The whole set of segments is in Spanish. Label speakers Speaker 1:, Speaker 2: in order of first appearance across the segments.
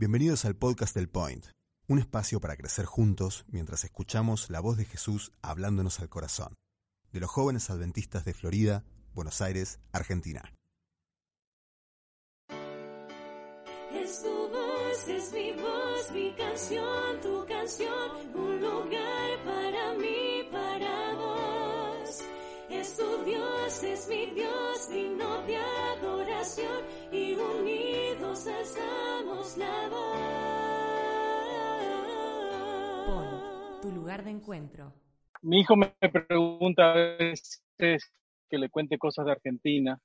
Speaker 1: Bienvenidos al podcast del Point, un espacio para crecer juntos mientras escuchamos la voz de Jesús hablándonos al corazón, de los jóvenes adventistas de Florida, Buenos Aires, Argentina.
Speaker 2: Es tu voz, es mi voz, mi canción, tu canción, un lugar Es tu Dios, es mi Dios, digno de adoración y unidos alzamos la voz.
Speaker 3: Point, tu lugar de encuentro.
Speaker 4: Mi hijo me pregunta a veces que le cuente cosas de Argentina.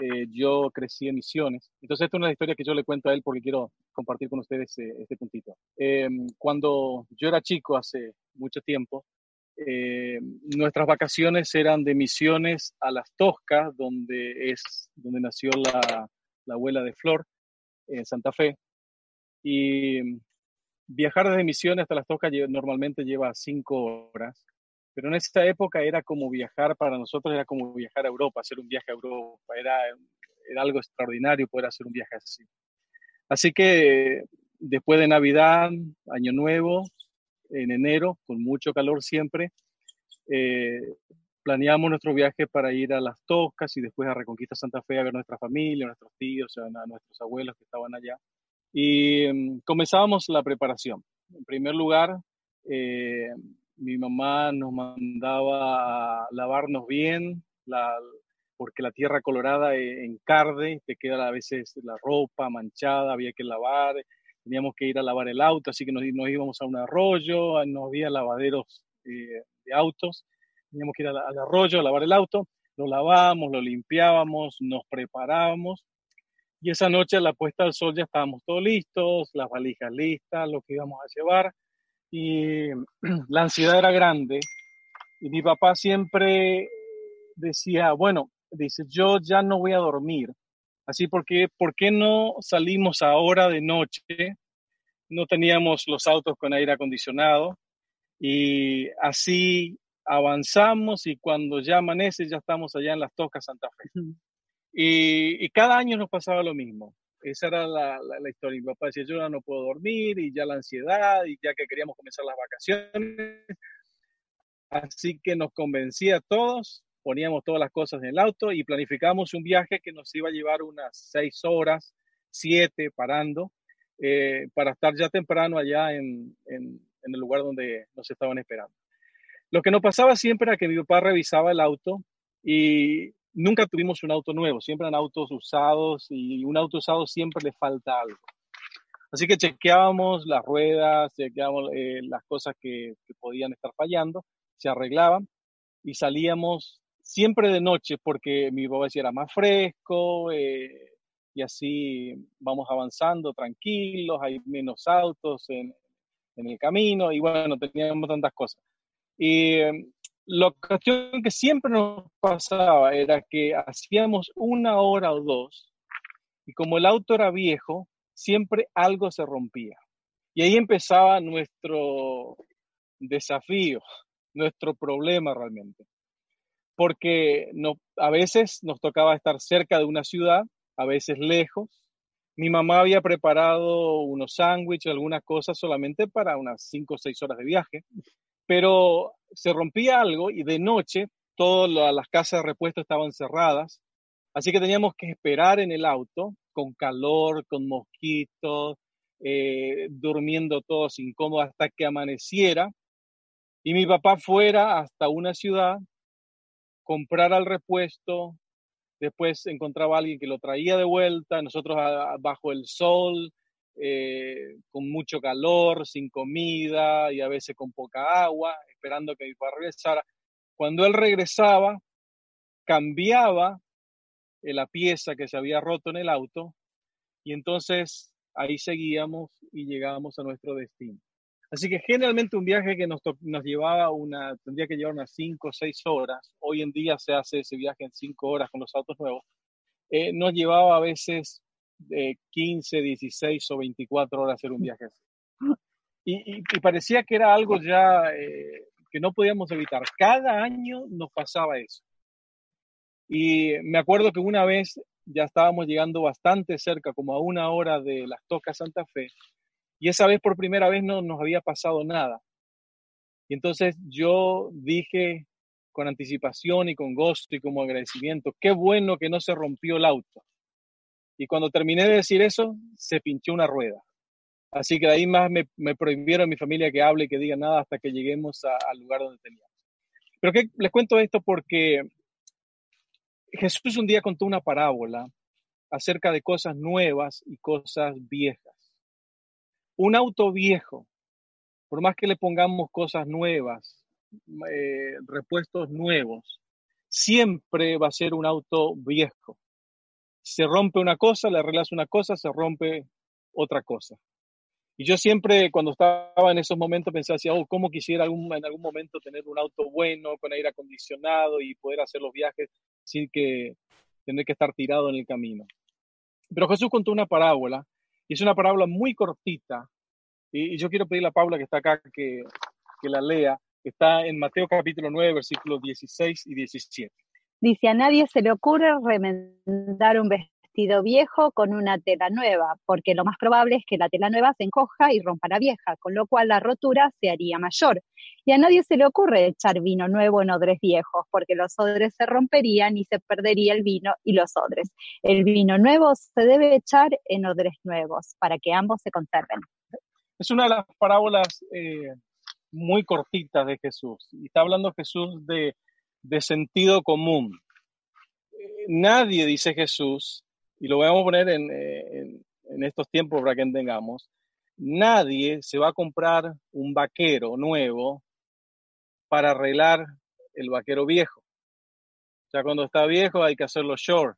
Speaker 4: Eh, yo crecí en Misiones. Entonces, esta es una historia que yo le cuento a él porque quiero compartir con ustedes eh, este puntito. Eh, cuando yo era chico, hace mucho tiempo, eh, nuestras vacaciones eran de Misiones a Las Toscas, donde es donde nació la, la abuela de Flor, en Santa Fe. Y viajar desde Misiones hasta Las Toscas normalmente lleva cinco horas, pero en esa época era como viajar, para nosotros era como viajar a Europa, hacer un viaje a Europa, era, era algo extraordinario poder hacer un viaje así. Así que después de Navidad, Año Nuevo, en enero, con mucho calor siempre, eh, planeamos nuestro viaje para ir a Las Toscas y después a Reconquista Santa Fe a ver nuestra familia, nuestros tíos, a, a nuestros abuelos que estaban allá. Y mm, comenzábamos la preparación. En primer lugar, eh, mi mamá nos mandaba a lavarnos bien, porque la tierra colorada eh, encarde, te queda a veces la ropa manchada, había que lavar, teníamos que ir a lavar el auto, así que nos, íbamos a un arroyo, no había lavaderos eh, de autos, teníamos que ir al arroyo a lavar el auto, lo lavábamos, lo limpiábamos, nos preparábamos y esa noche a la puesta del sol ya estábamos todos listos, las valijas listas, lo que íbamos a llevar y la ansiedad era grande y mi papá siempre decía, bueno, dice, yo ya no voy a dormir, así porque, ¿por qué no salimos ahora de noche? No teníamos los autos con aire acondicionado y así avanzamos y cuando ya amanece ya estamos allá en las Toscas Santa Fe. Y, y cada año nos pasaba lo mismo. Esa era la, la, la historia. Mi papá decía, yo ya no puedo dormir y ya la ansiedad y ya que queríamos comenzar las vacaciones. Así que nos convencía a todos, poníamos todas las cosas en el auto y planificamos un viaje que nos iba a llevar unas seis horas, siete, parando, eh, para estar ya temprano allá en, en, en el lugar donde nos estaban esperando. Lo que nos pasaba siempre era que mi papá revisaba el auto y nunca tuvimos un auto nuevo, siempre eran autos usados y un auto usado siempre le falta algo. Así que chequeábamos las ruedas, chequeábamos eh, las cosas que, que podían estar fallando, se arreglaban y salíamos siempre de noche porque mi papá decía era más fresco eh, y así vamos avanzando tranquilos, hay menos autos en, en el camino y bueno, teníamos tantas cosas. Y eh, la cuestión que siempre nos pasaba era que hacíamos una hora o dos y como el auto era viejo, siempre algo se rompía. Y ahí empezaba nuestro desafío, nuestro problema realmente. Porque a veces nos tocaba estar cerca de una ciudad, a veces lejos. Mi mamá había preparado unos sándwiches, algunas cosas solamente para unas cinco o seis horas de viaje pero se rompía algo y de noche todas las casas de repuesto estaban cerradas, así que teníamos que esperar en el auto con calor, con mosquitos, eh, durmiendo todos incómodos hasta que amaneciera y mi papá fuera hasta una ciudad, comprara el repuesto, después encontraba a alguien que lo traía de vuelta, nosotros a, bajo el sol, eh, con mucho calor, sin comida y a veces con poca agua, esperando que mi papá regresara. Cuando él regresaba, cambiaba eh, la pieza que se había roto en el auto y entonces ahí seguíamos y llegábamos a nuestro destino. Así que generalmente un viaje que nos, nos llevaba una, tendría que llevar unas 5 o 6 horas, hoy en día se hace ese viaje en 5 horas con los autos nuevos, eh, nos llevaba a veces de 15, 16 o 24 horas hacer un viaje así. Y, y, y parecía que era algo ya eh, que no podíamos evitar. Cada año nos pasaba eso. Y me acuerdo que una vez ya estábamos llegando bastante cerca, como a una hora de las Tocas Santa Fe, Y esa vez por primera vez no nos había pasado nada. Y entonces yo dije con anticipación y con gusto y como agradecimiento, qué bueno que no se rompió el auto. Y cuando terminé de decir eso, se pinchó una rueda. Así que de ahí más me, prohibieron a mi familia que hable y que diga nada hasta que lleguemos al lugar donde teníamos. Pero que les cuento esto porque Jesús un día contó una parábola acerca de cosas nuevas y cosas viejas. Un auto viejo, por más que le pongamos cosas nuevas, eh, repuestos nuevos, siempre va a ser un auto viejo. Se rompe una cosa, le arreglas una cosa, se rompe otra cosa. Y yo siempre, cuando estaba en esos momentos, pensaba, así, oh, ¿cómo quisiera en algún momento tener un auto bueno, con aire acondicionado y poder hacer los viajes sin que tener que estar tirado en el camino? Pero Jesús contó una parábola, y es una parábola muy cortita, y, yo quiero pedirle a Paula que está acá que, que la lea, está en Mateo capítulo 9, versículos 16 y 17.
Speaker 5: Dice, a nadie se le ocurre remendar un vestido viejo con una tela nueva, porque lo más probable es que la tela nueva se encoja y rompa la vieja, con lo cual la rotura se haría mayor. Y a nadie se le ocurre echar vino nuevo en odres viejos, porque los odres se romperían y se perdería el vino y los odres. El vino nuevo se debe echar en odres nuevos, para que ambos se conserven.
Speaker 4: Es una de las parábolas eh, muy cortitas de Jesús. Y está hablando Jesús de, de sentido común. Eh, nadie, dice Jesús, y lo vamos a poner eh, en, en, estos tiempos para que entendamos, nadie se va a comprar un vaquero nuevo para arreglar el vaquero viejo. Sea, cuando está viejo hay que hacerlo short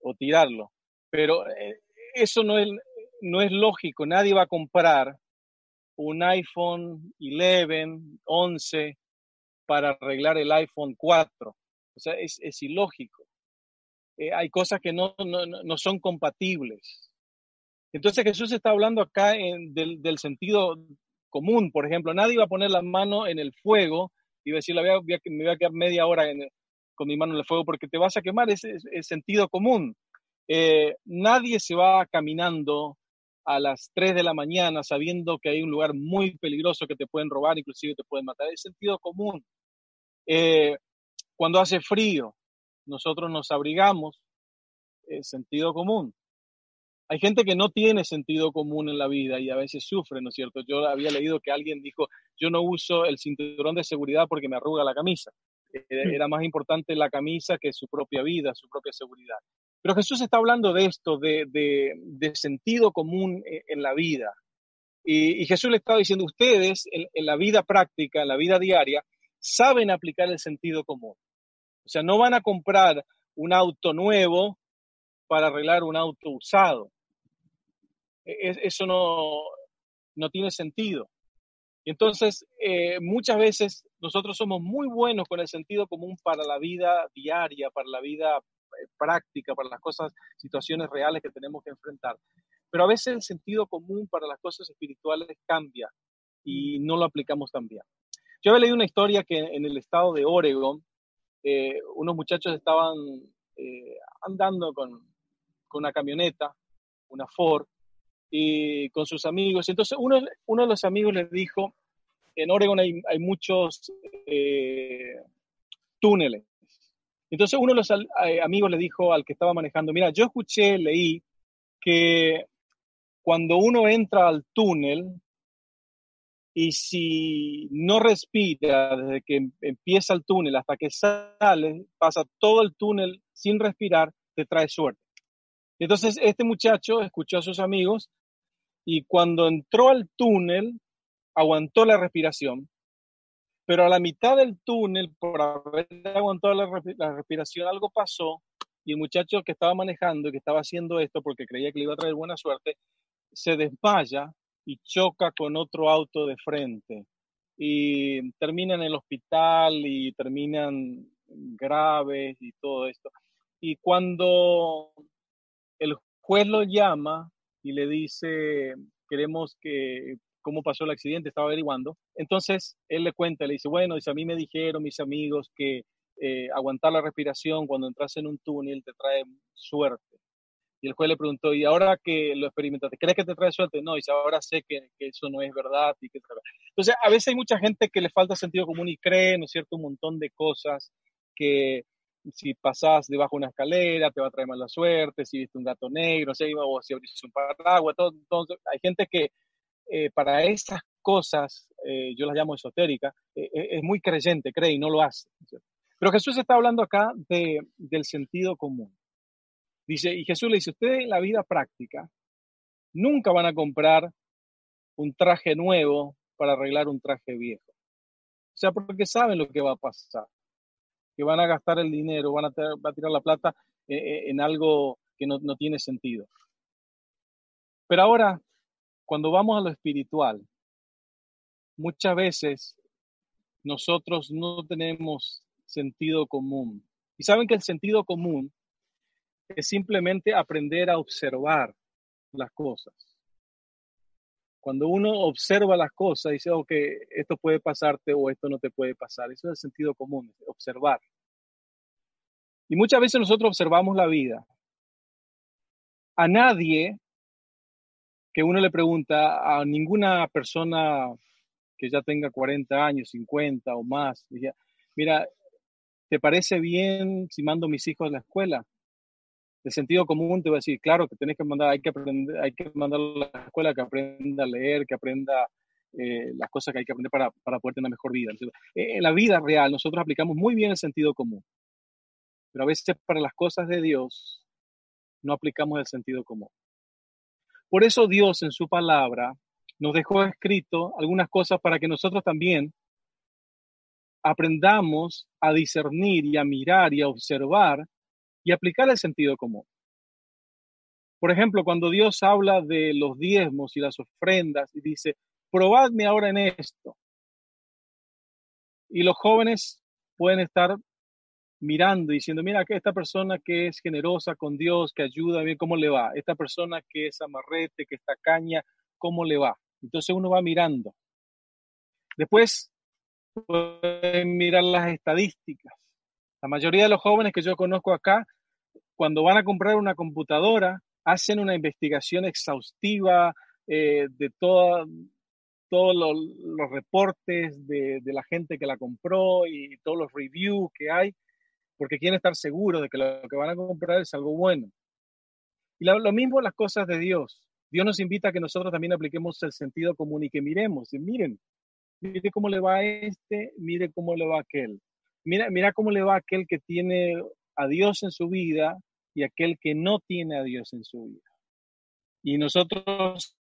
Speaker 4: o tirarlo. Pero eh, eso no es, no es lógico. Nadie va a comprar un iPhone 11, 11 para arreglar el iPhone 4. O sea, es, es ilógico. Eh, hay cosas que no, no, son compatibles. Entonces Jesús está hablando acá del, del, sentido común, por ejemplo, nadie va a poner la mano en el fuego y va a decir, me voy a quedar media hora con mi mano en el fuego porque te vas a quemar, es, es, sentido común. Eh, nadie se va caminando a las 3 de la mañana sabiendo que hay un lugar muy peligroso que te pueden robar, inclusive te pueden matar. Es sentido común. Eh, cuando hace frío, nosotros nos abrigamos, es sentido común. Hay gente que no tiene sentido común en la vida y a veces sufre, ¿no es cierto? Yo había leído que alguien dijo, yo no uso el cinturón de seguridad porque me arruga la camisa. Eh, mm. Era más importante la camisa que su propia vida, su propia seguridad. Pero Jesús está hablando de esto, de, de, sentido común e, en la vida. Y, Jesús le estaba diciendo, ustedes en, en la vida práctica, en la vida diaria, saben aplicar el sentido común. O sea, no van a comprar un auto nuevo para arreglar un auto usado. E, eso no, no tiene sentido. Entonces, eh, muchas veces nosotros somos muy buenos con el sentido común para la vida diaria, para la vida eh, práctica, para las cosas, situaciones reales que tenemos que enfrentar. Pero a veces el sentido común para las cosas espirituales cambia y no lo aplicamos tan bien. Yo había leído una historia que en el estado de Oregon eh, unos muchachos estaban eh, andando con, una camioneta, una Ford, y con sus amigos. Entonces uno, uno de los amigos les dijo, en Oregon hay, muchos eh, túneles. Entonces uno de los amigos le dijo al que estaba manejando, mira, yo escuché, leí que cuando uno entra al túnel, y si no respira desde que em, empieza el túnel hasta que sale, pasa todo el túnel sin respirar, te trae suerte. Entonces este muchacho escuchó a sus amigos y cuando entró al túnel aguantó la respiración, pero a la mitad del túnel, por haber aguantado la, la respiración, algo pasó y el muchacho que estaba manejando y que estaba haciendo esto porque creía que le iba a traer buena suerte, se desmaya y choca con otro auto de frente y terminan en el hospital y terminan graves y todo esto. Y cuando el juez lo llama y le dice, queremos que, cómo pasó el accidente, estaba averiguando, entonces él le cuenta, le dice, bueno, dice, a mí me dijeron mis amigos que eh, aguantar la respiración cuando entras en un túnel te trae suerte. Y el juez le preguntó, ¿y ahora que lo experimentaste, crees que te trae suerte? No, y ahora sé que, eso no es verdad. Y que... Entonces, a veces hay mucha gente que le falta sentido común y cree, ¿no es cierto?, un montón de cosas que si pasás debajo de una escalera te va a traer mala suerte, si viste un gato negro, o si abriste un paraguas, todo, hay gente que eh, para esas cosas, eh, yo las llamo esotéricas, eh, es muy creyente, cree y no lo hace. Pero Jesús está hablando acá de, del sentido común. Dice, y Jesús le dice, ustedes en la vida práctica nunca van a comprar un traje nuevo para arreglar un traje viejo. O sea, porque saben lo que va a pasar, que van a gastar el dinero, van a, tirar la plata eh, eh, en algo que no, no tiene sentido. Pero ahora, cuando vamos a lo espiritual, muchas veces nosotros no tenemos sentido común. Y saben que el sentido común es simplemente aprender a observar las cosas. Cuando uno observa las cosas, dice, ok, esto puede pasarte o esto no te puede pasar. Eso es el sentido común, observar. Y muchas veces nosotros observamos la vida. A nadie que uno le pregunta, a ninguna persona que ya tenga 40 años, 50 o más, mira, ¿te parece bien si mando a mis hijos a la escuela? De sentido común te voy a decir, claro que tenés que mandar, hay que aprender, hay que mandar a la escuela que aprenda a leer, que aprenda eh, las cosas que hay que aprender para, para poder tener una mejor vida. Eh, en la vida real nosotros aplicamos muy bien el sentido común, pero a veces para las cosas de Dios no aplicamos el sentido común. Por eso Dios en su palabra nos dejó escrito algunas cosas para que nosotros también aprendamos a discernir y a mirar y a observar y aplicar el sentido común. Por ejemplo, cuando Dios habla de los diezmos y las ofrendas y dice, probadme ahora en esto. Y los jóvenes pueden estar mirando y diciendo, mira, esta persona que es generosa con Dios, que ayuda, bien, ¿cómo le va? Esta persona que es amarrete, que está caña, ¿cómo le va? Entonces uno va mirando. Después pueden mirar las estadísticas. La mayoría de los jóvenes que yo conozco acá, cuando van a comprar una computadora, hacen una investigación exhaustiva eh, de todos los, reportes de, la gente que la compró y todos los reviews que hay, porque quieren estar seguros de que lo que van a comprar es algo bueno. Y lo, lo mismo las cosas de Dios. Dios nos invita a que nosotros también apliquemos el sentido común y que miremos, y miren, mire cómo le va a este, mire cómo le va a aquel. Mira, mira cómo le va a aquel que tiene a Dios en su vida y aquel que no tiene a Dios en su vida. Y nosotros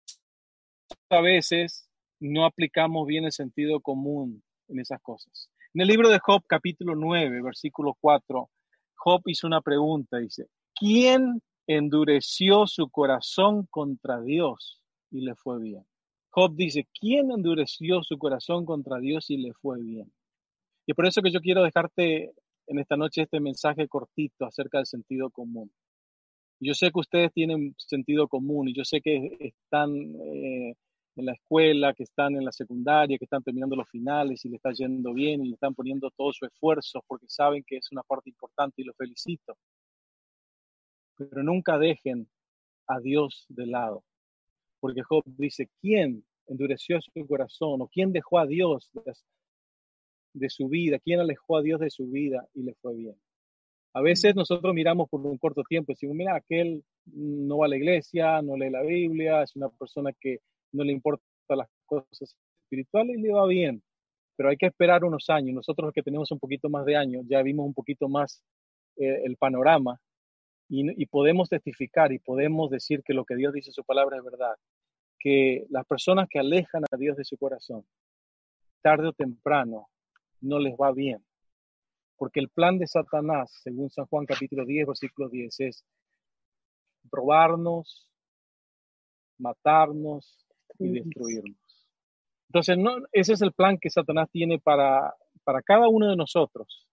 Speaker 4: a veces no aplicamos bien el sentido común en esas cosas. En el libro de Job, capítulo 9, versículo 4, Job hizo una pregunta, dice, ¿quién endureció su corazón contra Dios y le fue bien? Job dice, ¿quién endureció su corazón contra Dios y le fue bien? Y por eso que yo quiero dejarte en esta noche este mensaje cortito acerca del sentido común. Yo sé que ustedes tienen sentido común y yo sé que están eh, en la escuela, que están en la secundaria, que están terminando los finales y le está yendo bien y le están poniendo todo su esfuerzo porque saben que es una parte importante y los felicito. Pero nunca dejen a Dios de lado porque Job dice, ¿quién endureció su corazón o quién dejó a Dios de, su vida? ¿Quién alejó a Dios de su vida y le fue bien? A veces nosotros miramos por un corto tiempo y decimos, mira, aquel no va a la iglesia, no lee la Biblia, es una persona que no le importan las cosas espirituales y le va bien. Pero hay que esperar unos años. Nosotros que tenemos un poquito más de años, ya vimos un poquito más eh, el panorama y, podemos testificar y podemos decir que lo que Dios dice en su palabra es verdad. Que las personas que alejan a Dios de su corazón, tarde o temprano, no les va bien. Porque el plan de Satanás, según San Juan capítulo 10, versículo 10, es robarnos, matarnos y destruirnos. Entonces, no, ese es el plan que Satanás tiene para, para cada uno de nosotros.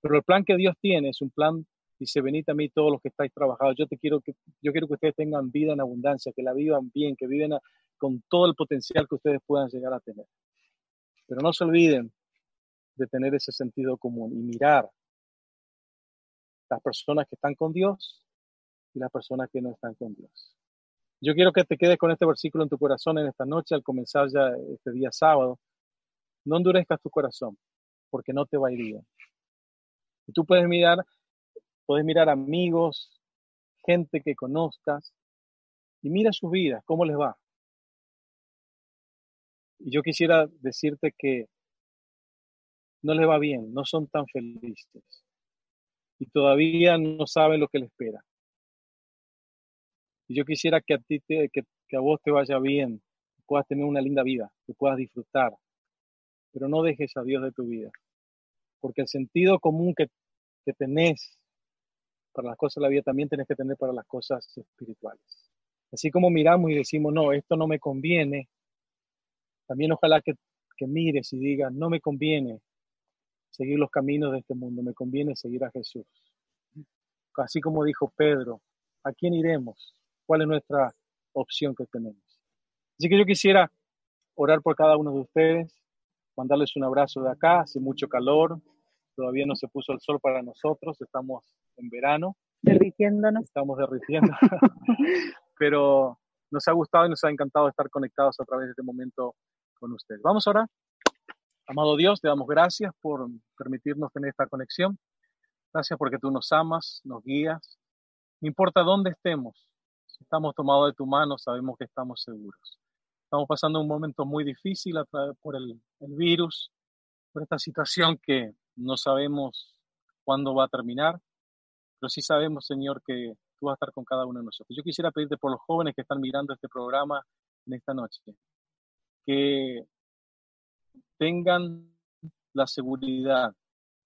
Speaker 4: Pero el plan que Dios tiene es un plan Dice, venid a mí todos los que estáis trabajados. Yo, te quiero que, yo quiero que ustedes tengan vida en abundancia, que la vivan bien, que viven con todo el potencial que ustedes puedan llegar a tener. Pero no se olviden de tener ese sentido común y mirar las personas que están con Dios y las personas que no están con Dios. Yo quiero que te quedes con este versículo en tu corazón en esta noche al comenzar ya este día sábado. No endurezcas tu corazón, porque no te va a ir bien. Tú puedes mirar, puedes mirar amigos, gente que conozcas, y mira sus vidas, cómo les va. Y yo quisiera decirte que no les va bien, no son tan felices. Y todavía no saben lo que les espera. Y yo quisiera que a ti te, que, que a vos te vaya bien, que puedas tener una linda vida, que puedas disfrutar. Pero no dejes a Dios de tu vida. Porque el sentido común que, que tenés para las cosas de la vida también tenés que tener para las cosas espirituales. Así como miramos y decimos, no, esto no me conviene, también ojalá que, que mires y digas, no me conviene seguir los caminos de este mundo, me conviene seguir a Jesús. Así como dijo Pedro, ¿a quién iremos? ¿Cuál es nuestra opción que tenemos? Así que yo quisiera orar por cada uno de ustedes, mandarles un abrazo de acá, hace mucho calor, todavía no se puso el sol para nosotros, estamos en verano.
Speaker 5: Derritiéndonos.
Speaker 4: Estamos derritiendo. Pero nos ha gustado y nos ha encantado estar conectados a través de este momento con ustedes. Vamos ahora. Amado Dios, te damos gracias por permitirnos tener esta conexión. Gracias porque tú nos amas, nos guías. No importa dónde estemos, si estamos tomados de tu mano, sabemos que estamos seguros. Estamos pasando un momento muy difícil por el, el virus, por esta situación que no sabemos cuándo va a terminar, pero sí sabemos, Señor, que tú vas a estar con cada uno de nosotros. Yo quisiera pedirte por los jóvenes que están mirando este programa en esta noche, que tengan la seguridad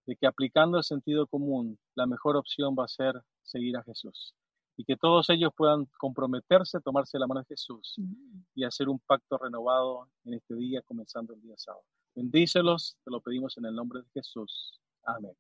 Speaker 4: de que aplicando el sentido común, la mejor opción va a ser seguir a Jesús. Y que todos ellos puedan comprometerse, tomarse la mano de Jesús y hacer un pacto renovado en este día, comenzando el día sábado. Bendícelos, te lo pedimos en el nombre de Jesús. Amén.